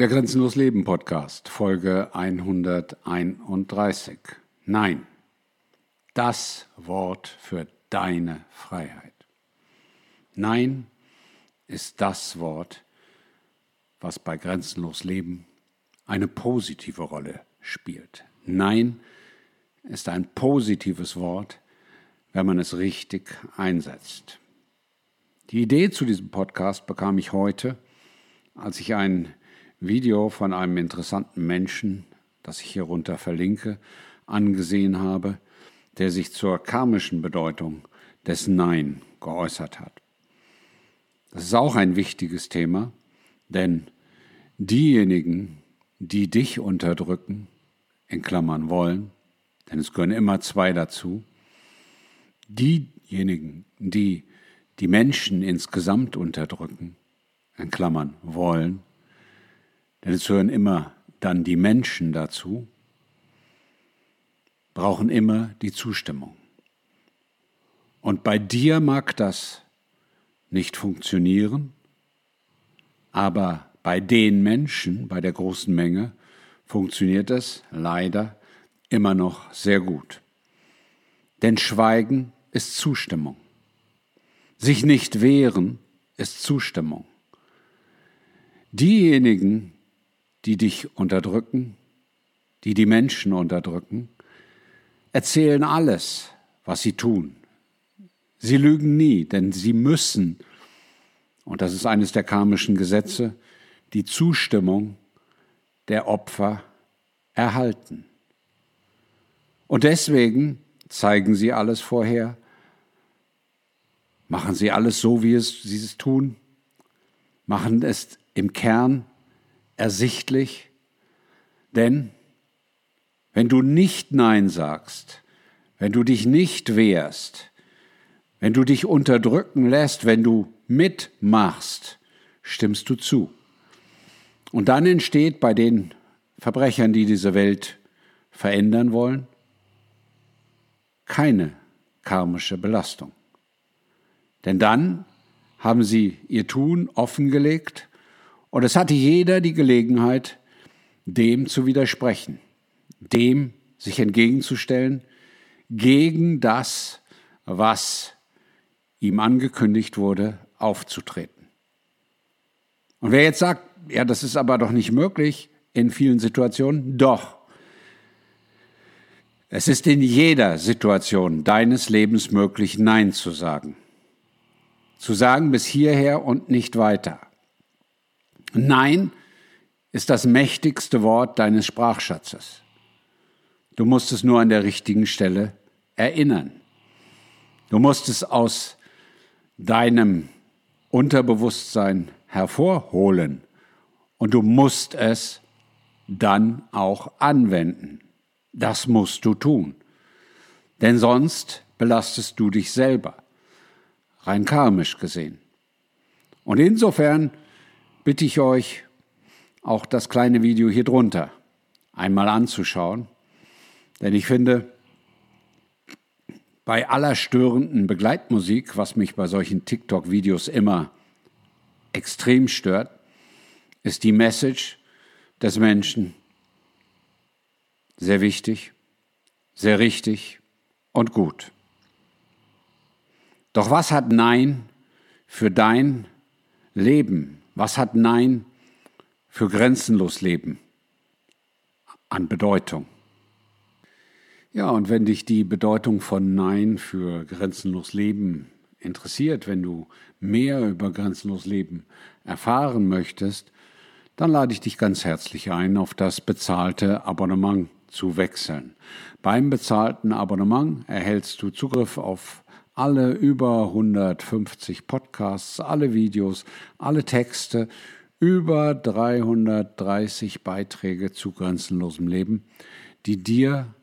Der Grenzenlos Leben Podcast, Folge 131. Nein, das Wort für deine Freiheit. Nein ist das Wort, was bei Grenzenlos Leben eine positive Rolle spielt. Nein ist ein positives Wort, wenn man es richtig einsetzt. Die Idee zu diesem Podcast bekam ich heute, als ich ein Video von einem interessanten Menschen, das ich hierunter verlinke, angesehen habe, der sich zur karmischen Bedeutung des Nein geäußert hat. Das ist auch ein wichtiges Thema, denn diejenigen, die dich unterdrücken, in Klammern wollen, denn es gehören immer zwei dazu, diejenigen, die die Menschen insgesamt unterdrücken, in Klammern wollen, denn es hören immer dann die Menschen dazu, brauchen immer die Zustimmung. Und bei dir mag das nicht funktionieren, aber bei den Menschen, bei der großen Menge, funktioniert es leider immer noch sehr gut. Denn Schweigen ist Zustimmung. Sich nicht wehren ist Zustimmung. Diejenigen, die dich unterdrücken, die die Menschen unterdrücken, erzählen alles, was sie tun. Sie lügen nie, denn sie müssen, und das ist eines der karmischen Gesetze, die Zustimmung der Opfer erhalten. Und deswegen zeigen sie alles vorher, machen sie alles so, wie es, sie es tun, machen es im Kern ersichtlich, denn wenn du nicht Nein sagst, wenn du dich nicht wehrst, wenn du dich unterdrücken lässt, wenn du mitmachst, stimmst du zu. Und dann entsteht bei den Verbrechern, die diese Welt verändern wollen, keine karmische Belastung. Denn dann haben sie ihr Tun offengelegt und es hatte jeder die Gelegenheit, dem zu widersprechen, dem sich entgegenzustellen, gegen das, was ihm angekündigt wurde, aufzutreten. Und wer jetzt sagt, ja, das ist aber doch nicht möglich in vielen Situationen, doch. Es ist in jeder Situation deines Lebens möglich, Nein zu sagen. Zu sagen bis hierher und nicht weiter. Nein ist das mächtigste Wort deines Sprachschatzes. Du musst es nur an der richtigen Stelle erinnern. Du musst es aus deinem Unterbewusstsein hervorholen und du musst es dann auch anwenden. Das musst du tun. Denn sonst belastest du dich selber, rein karmisch gesehen. Und insofern bitte ich euch, auch das kleine Video hier drunter einmal anzuschauen. Denn ich finde, bei aller störenden Begleitmusik, was mich bei solchen TikTok-Videos immer extrem stört, ist die Message des Menschen sehr wichtig, sehr richtig und gut. Doch was hat Nein für dein Leben was hat Nein für grenzenlos Leben an Bedeutung? Ja, und wenn dich die Bedeutung von Nein für grenzenlos Leben interessiert, wenn du mehr über grenzenlos Leben erfahren möchtest, dann lade ich dich ganz herzlich ein, auf das bezahlte Abonnement zu wechseln. Beim bezahlten Abonnement erhältst du Zugriff auf alle über 150 Podcasts, alle Videos, alle Texte, über 330 Beiträge zu grenzenlosem Leben, die dir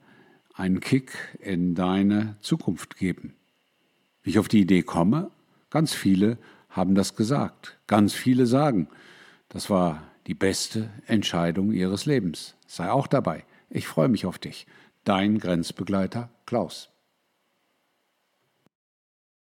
einen Kick in deine Zukunft geben. Wie ich auf die Idee komme, ganz viele haben das gesagt. Ganz viele sagen, das war die beste Entscheidung ihres Lebens. Sei auch dabei. Ich freue mich auf dich. Dein Grenzbegleiter Klaus.